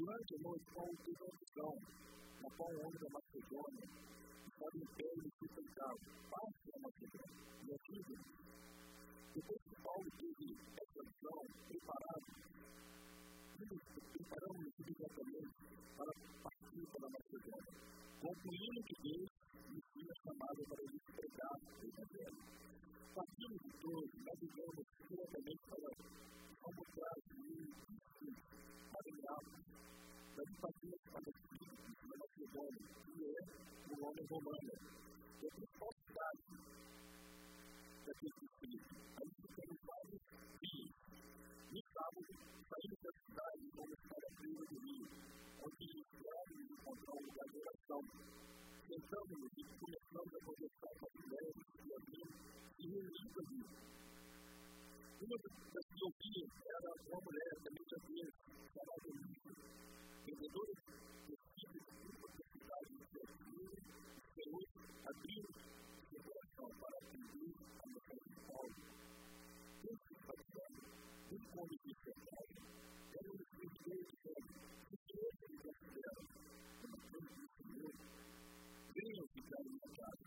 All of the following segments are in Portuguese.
Noite, Paulo teve uma visão, na qual o homem da Macedônia estava em pé e se sentava, parte da Macedônia, e aquilo. Depois que Paulo teve essa visão preparado, preparamos imediatamente para partir para a Macedônia, concluindo que Deus nos tinha chamado para ele pregar o Evangelho. Partimos de todos, navegamos diretamente para São Bocage, Maranhão, das partimos para o Espírito, na Macedônia, que é o nome romano. E a principal cidade daquele distrito, a gente tem vários rios. No sábado, saímos da cidade e fomos para a Trilha do Rio, onde esperávamos encontrar um lugar de oração. Sentamos e começamos a conversar com as mulheres e amigos e reunimos ali. Uma das que via era uma mulher minha vez, chamada Lívia, vendedora de filhos de oportunidade de servir, Senhor, abriu seu coração para atender a missão de Paulo. Deus se fazendo um homem de verdade, era um espírito de Deus, que Deus lhe considera como filho do Senhor. Venham ficar em minha casa,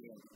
Amen.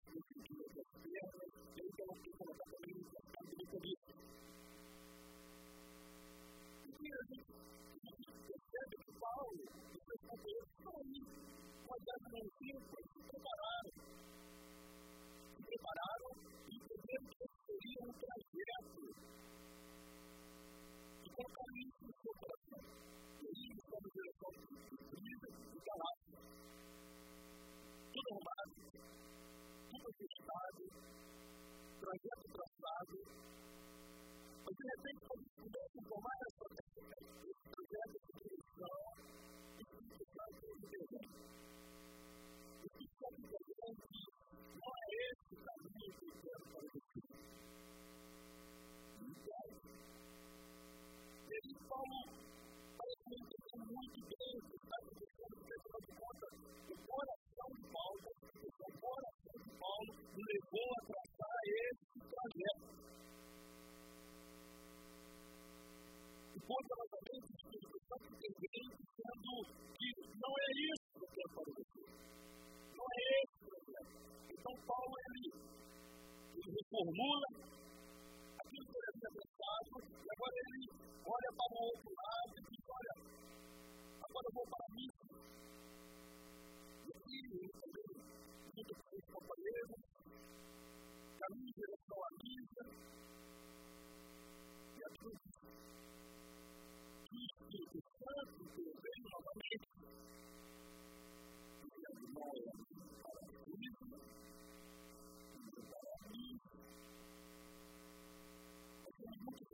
conheciam, eles se prepararam. Se prepararam e entenderam que eles seriam um trajeto e colocaram isso no seu coração. E aí eles foram em direção de vida e galáxia. Tudo arrumado, tudo fechado, trajeto traçado. Mas de repente, quando eles começam a formar muda novamente de instrução entendendo, sendo que não é isso que eu quero para você. Não é esse o problema. Então, Paulo, ele, ele reformula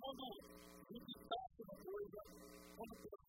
quando a gente está uma coisa, quando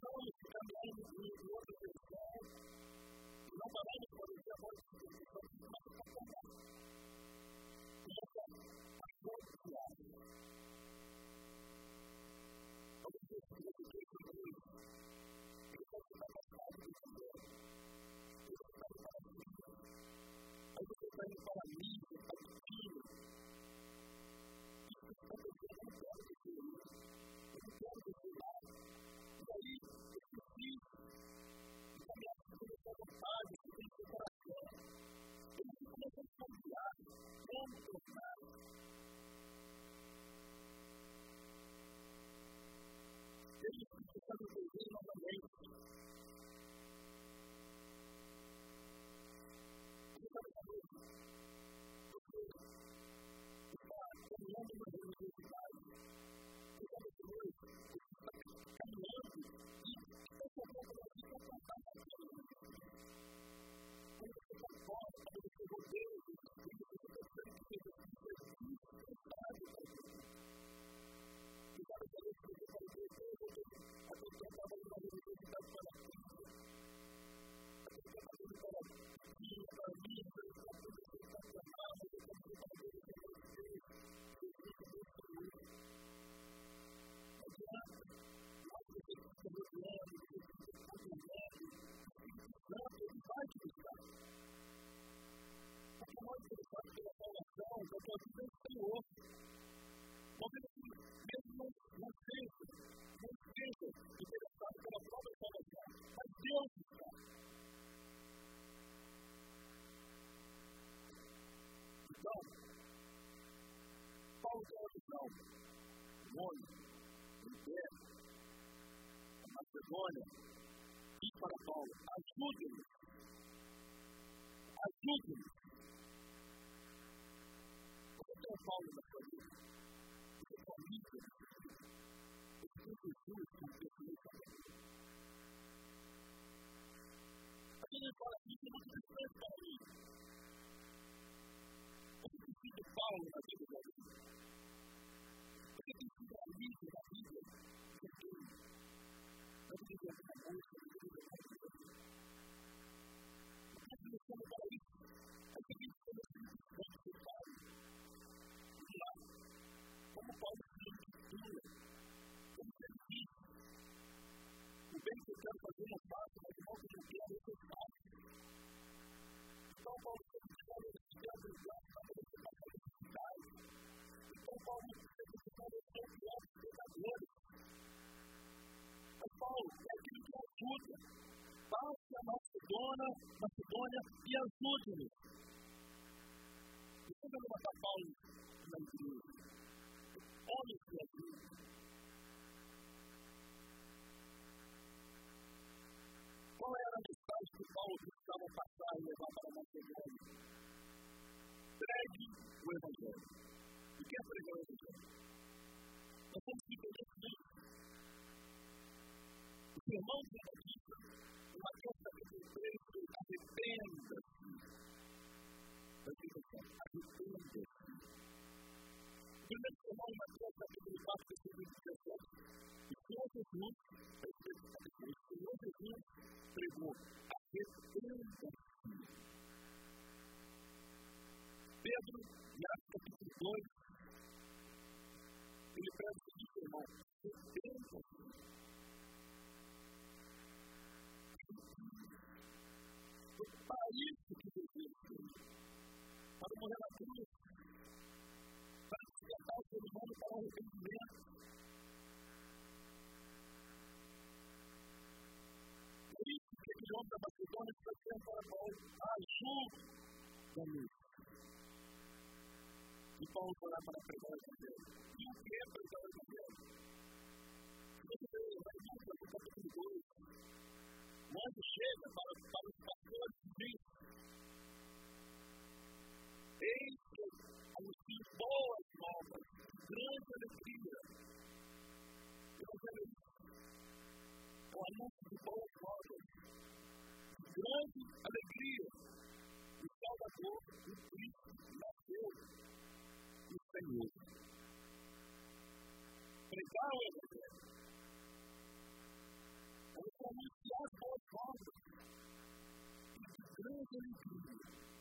Paulo, ajude-nos, ajude-nos São Paulo na sua vida. Você convive com Jesus com o crescimento da vida. Aqui ele fala assim, que não precisa para mim. Você precisa de Paulo na vida da vida. Você precisa de alívio na vida de quem? Não precisa de uma música, não precisa de uma música. Nós precisamos para isso. A gente precisa de Então, Paulo é aquilo que ajuda. Passe a Macedônia, Macedônia e ajude-nos. Quando eu matar Paulo na igreja, olhe sua vida. Qual era a mensagem que Paulo precisava passar e levar para Macedônia? Pregue o Evangelho. O que é pregar o Evangelho? Nós temos que entender isso. O sermão homem da Macedônia está dizendo para Paulo, ajuda-me. E Paulo foi lá para pregar o Evangelho. E o que é pregar o Evangelho? Você vai no capítulo 2. O anjo chega para, para os pastores e diz: Eis que anuncio boas novas, grande alegria. Evangelho o anúncio de boas novas, grande alegria, o Salvador, o Cristo, nasceu o Senhor. Pregar o Evangelho é anunciar boas obras e de grande alegria.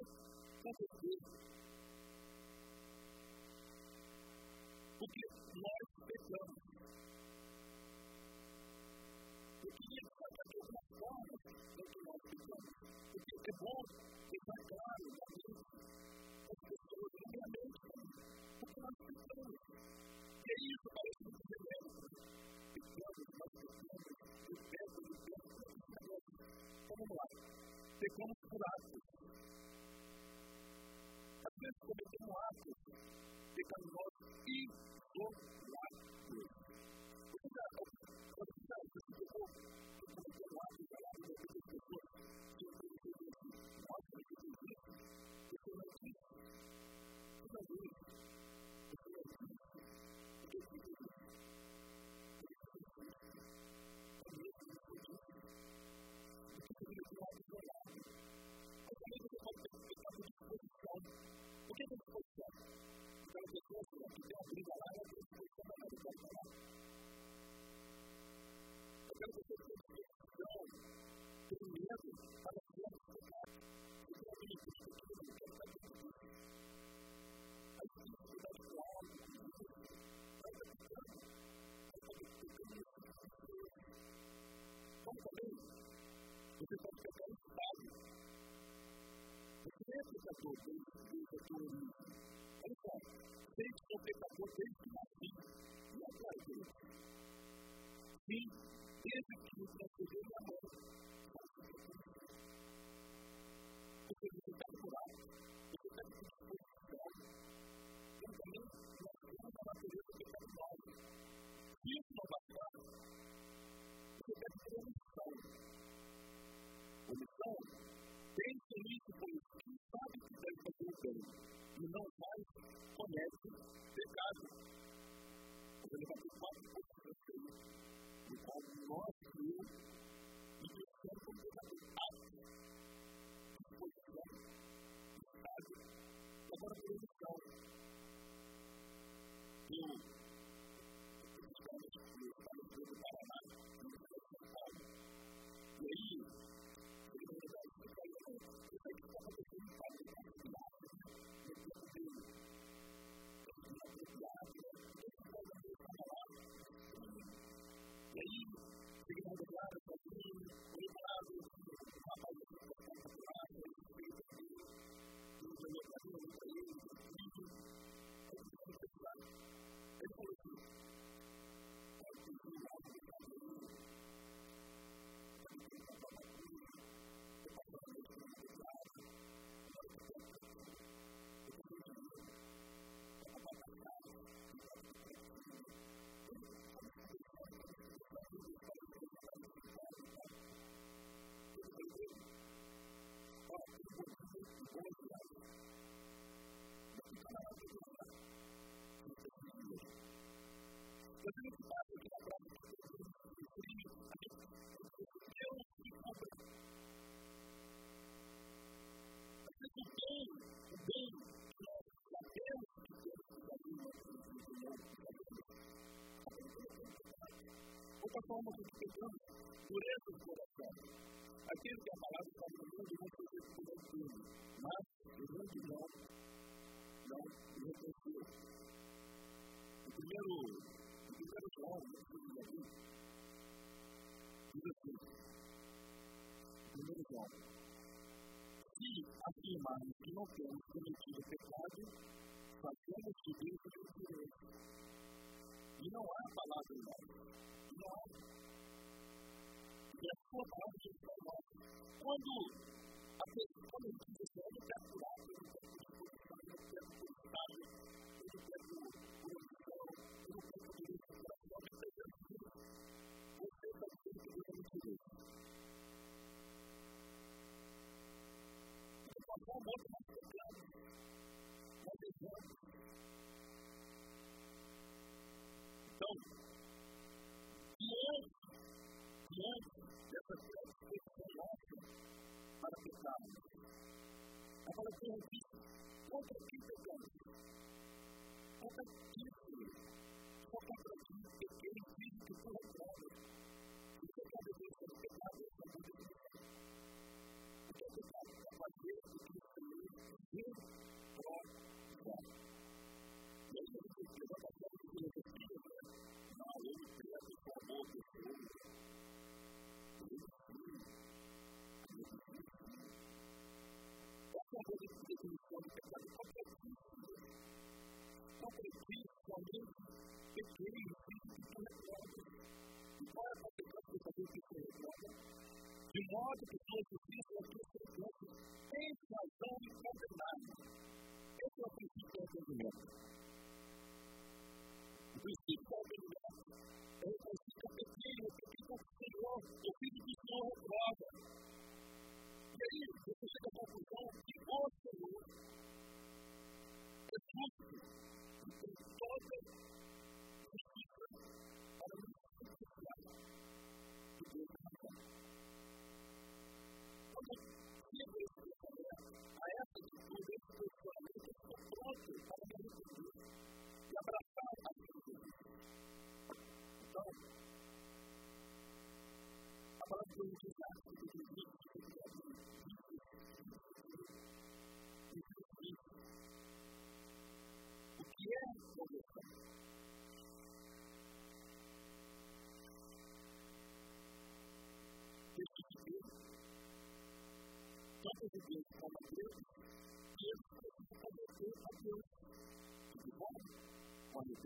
por que converter? Porque nós pecamos. Eu queria destacar de algumas formas que nós pecamos. Porque é bom deixar claro na mente as pessoas, na minha mente, porque nós pecamos. É isso, parece muito genérico. Pecamos, nós pecamos, eu peco, eu peco, lá. Pecamos Olha só, que sou pecador que nasci. Não. Sim, desde que me transferiu e agora por omissão. Eu, Outra forma que pegamos, dureza do coração. Aqueles que a palavra está mundo vão fazer por tudo, mas o mundo não, não reconheceu. O primeiro primeiro João, diz assim, primeiro João, se afirmarmos que não temos cometido pecado, fazemos de Deus o mentiroso. E não há palavra em nós. Não há. E a sua palavra que está em. Quando a pessoa me diz que eu não quero curar, eu não quero curar, eu não quero curar, eu não quero curar, eu não quero curar, eu não quero curar, você está dizendo que eu não quero curar. Eu faço um monte de pecado, mas eu 本当に聞いてたんですよ。私、聞いてる。私は聞いてる。聞いてる。realmente pequei, fiz e para fazer para que de modo que sua justiça e a sua segurança têm razão e propriedade. Esse é o princípio do. O princípio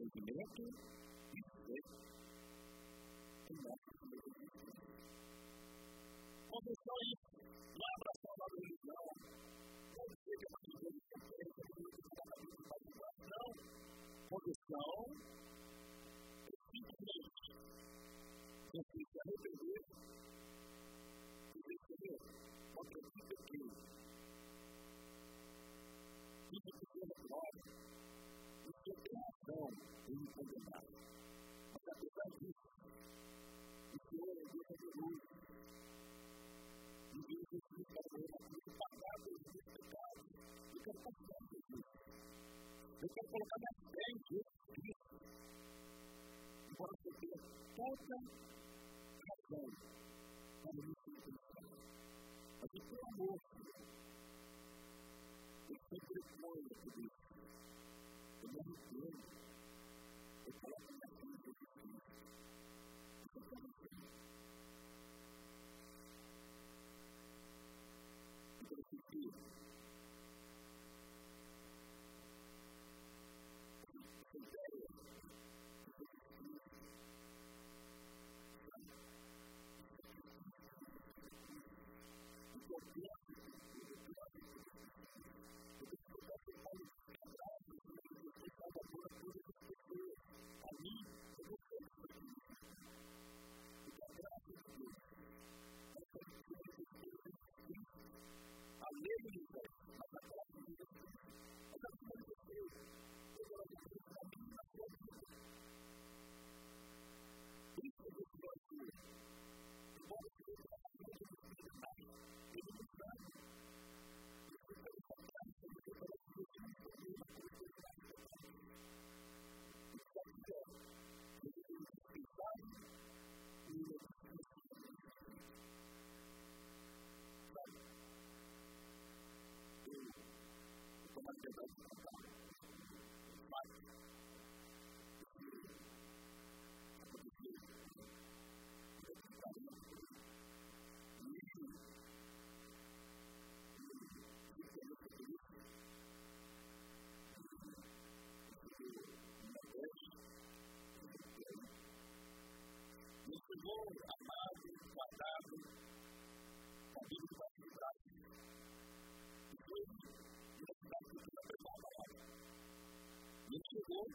entendimento Eu quero colocar na frente né? Cristo. Embora você tenha toda razão para me sentir. Mas o é seu é amor, eu sempre ponho por isso. Eu me arrependo. Eu coloco na frente de Cristo.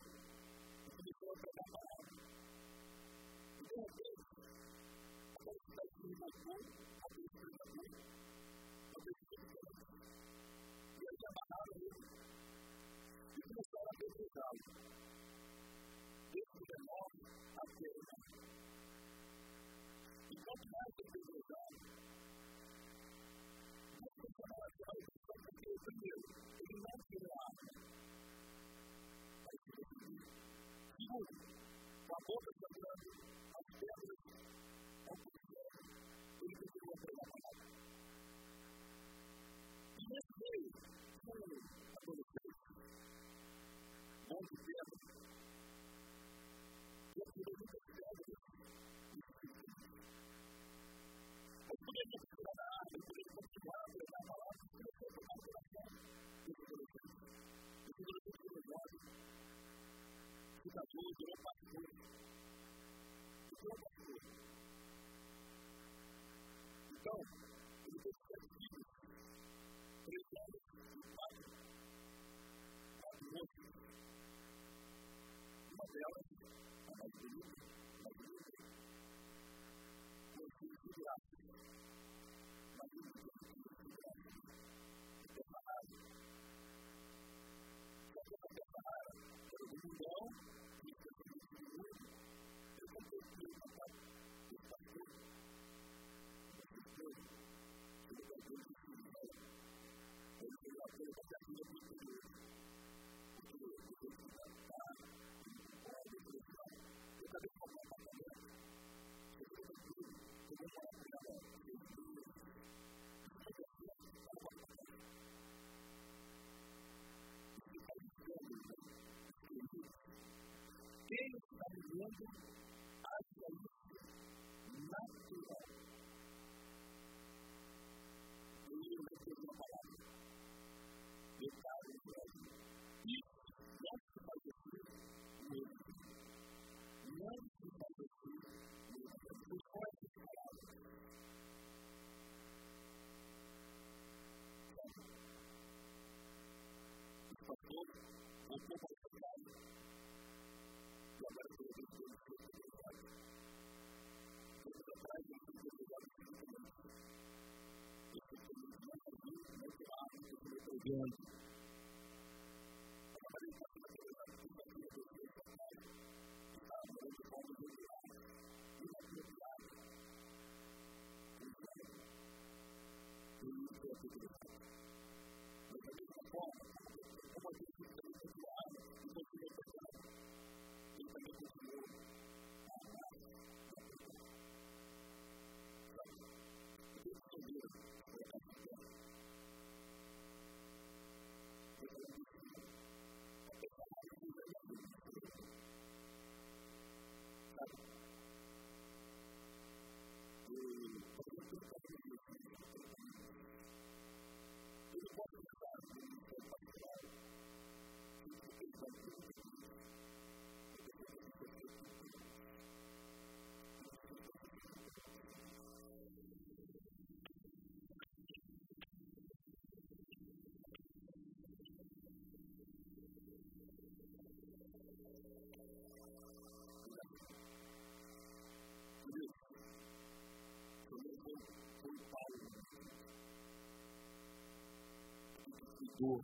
xuống thì tôi phải đảm bảo cái là cái cái cái cái está again. 多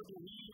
over the weekend.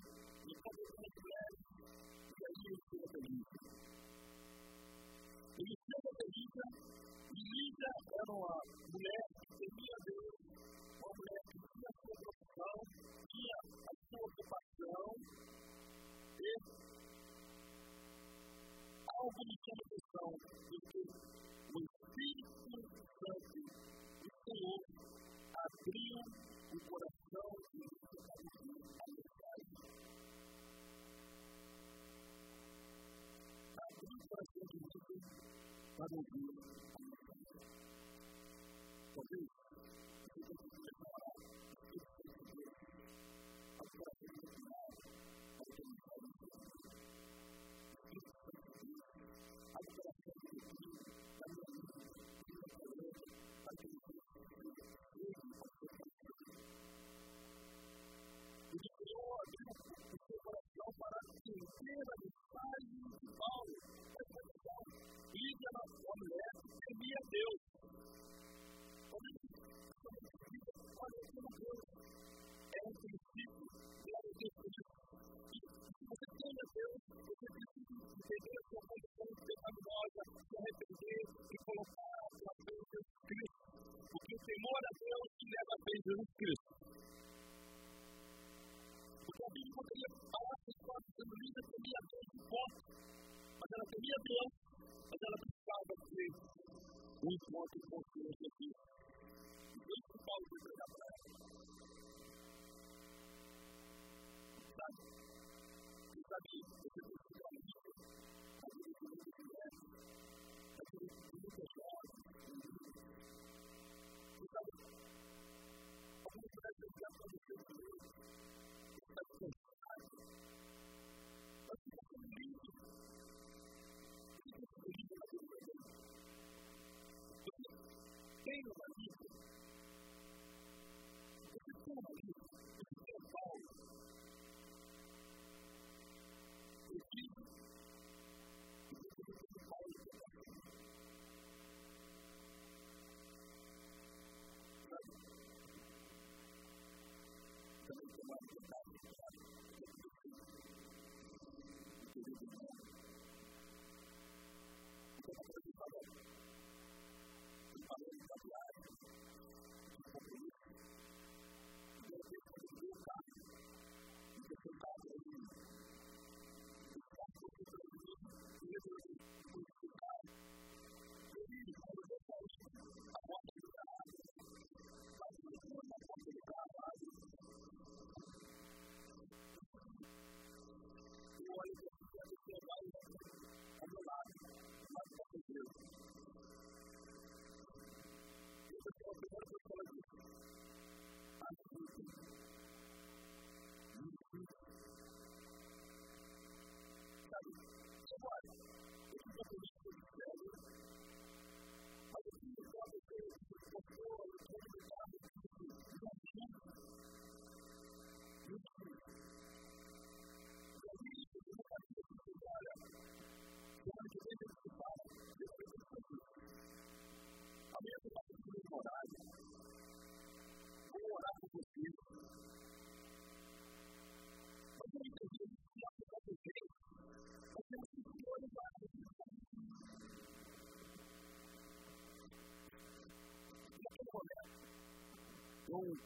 Eu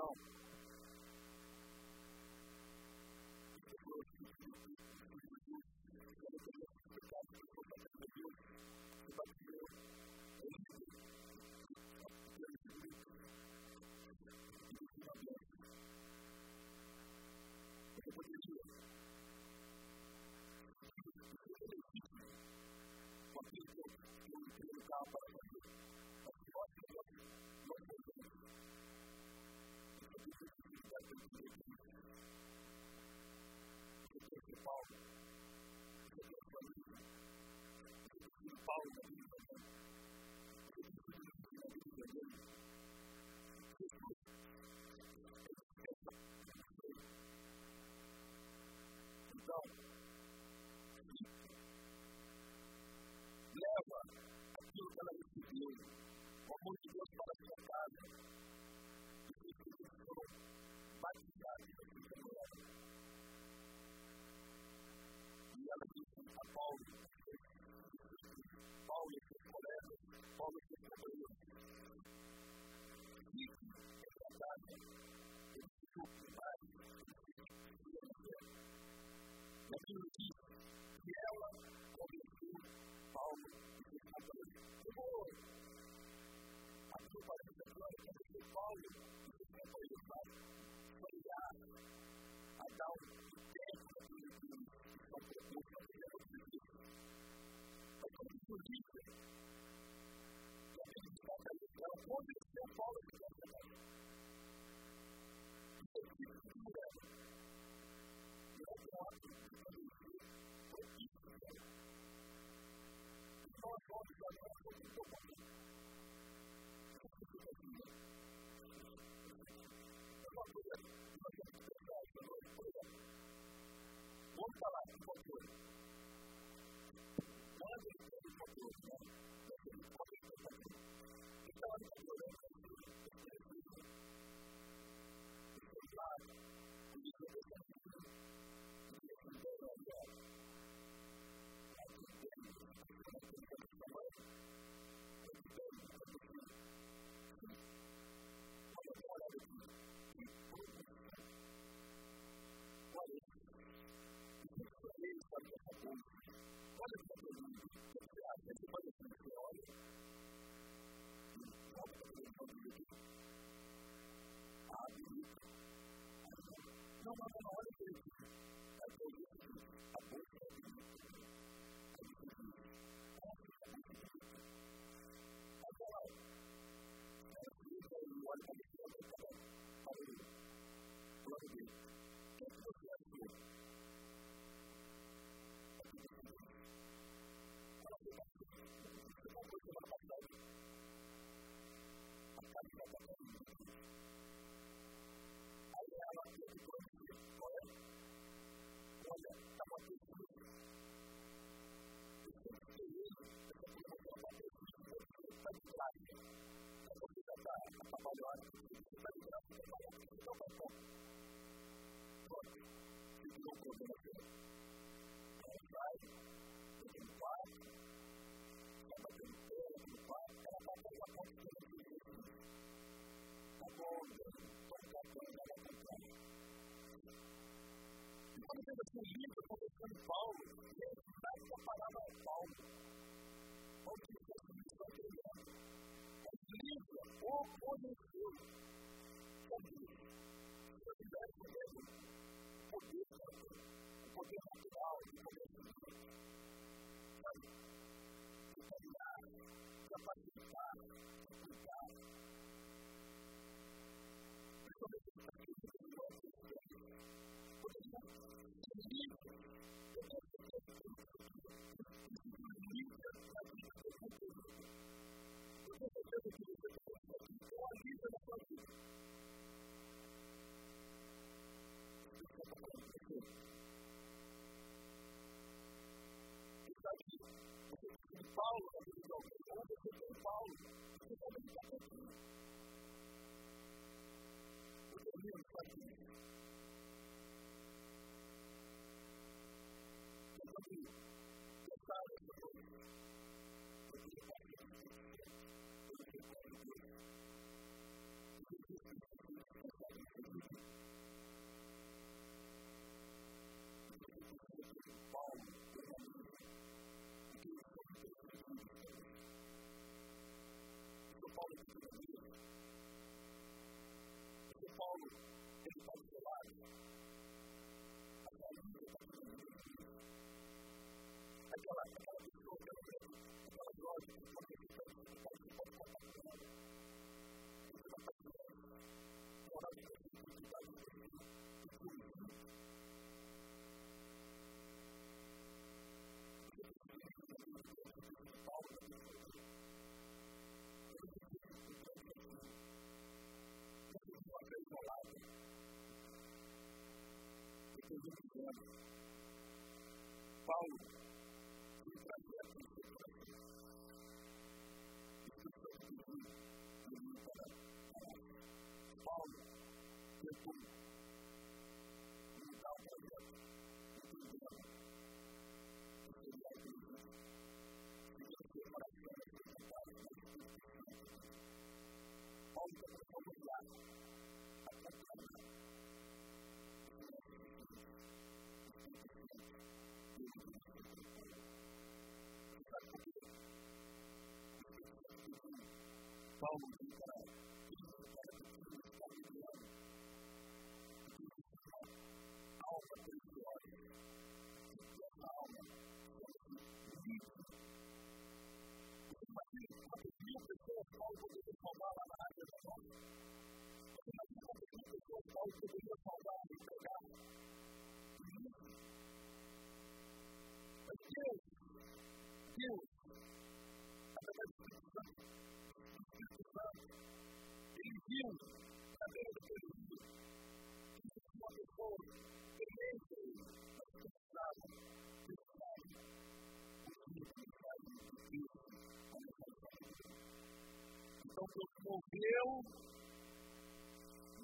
off. Thank you. lendo esse livro, conversando Paulo, e ele traz uma palavra a Paulo. Olha o que Jesus está. É o ou. Está aqui. Você tem Paulo, você tem Paulo, você tem Paulo, você também está aqui. do Paulo phone. know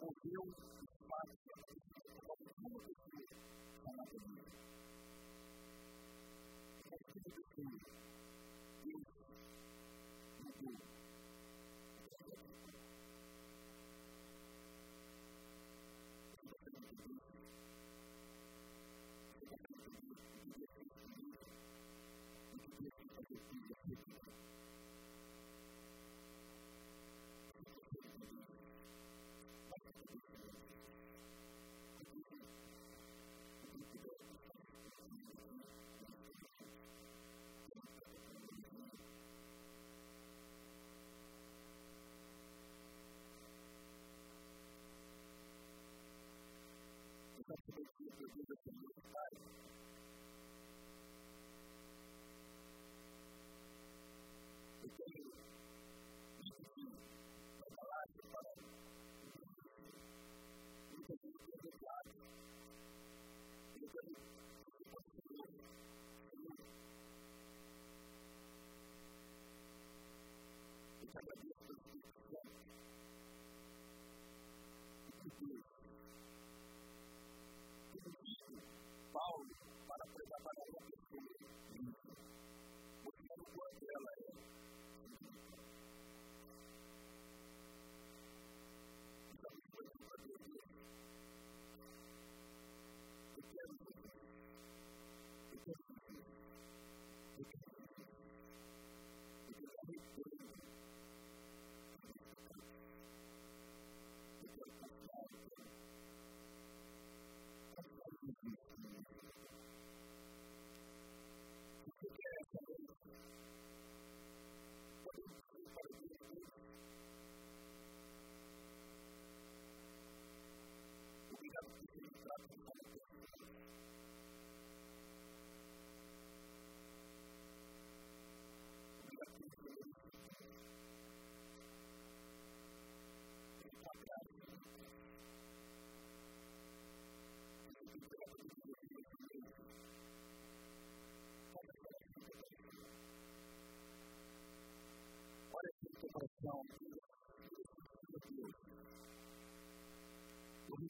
will deal with the 何?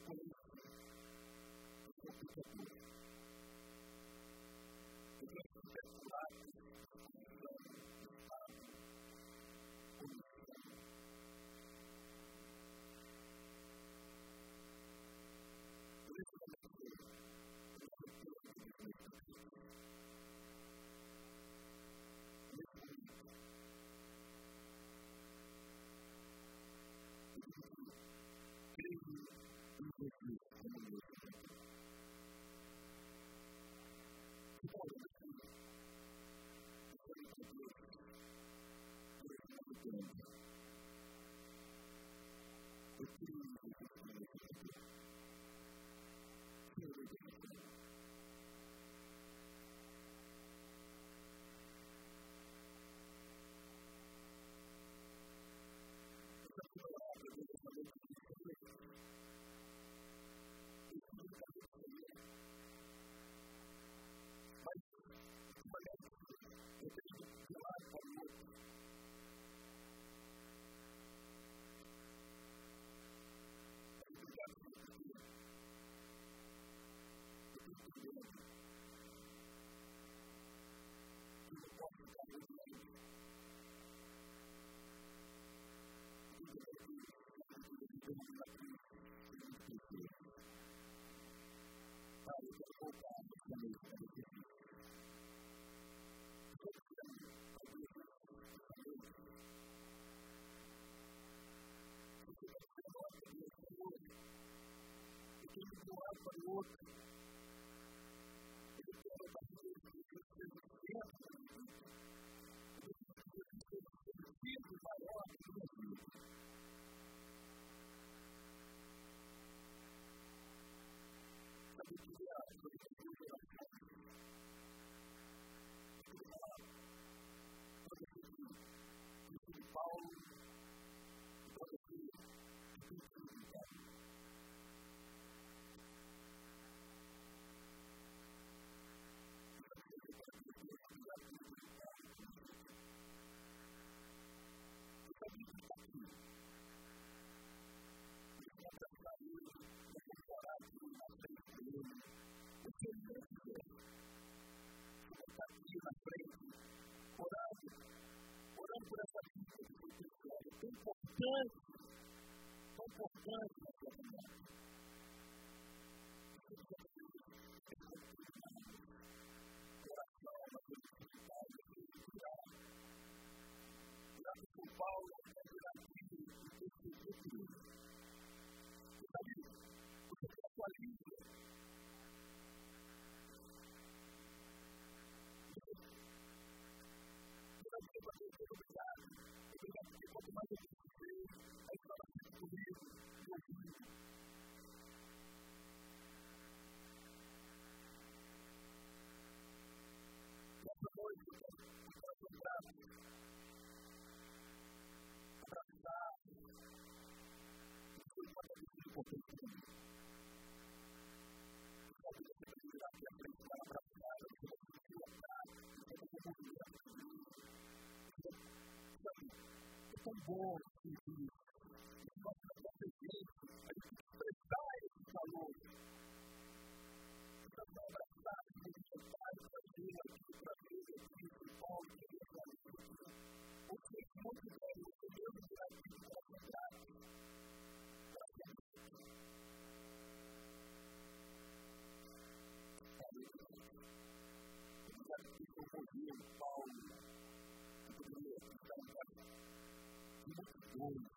you Lord. you. tão bom assim, que nós estamos a gente tem que prestar esse valor. Então, nós abraçarmos o necessário para one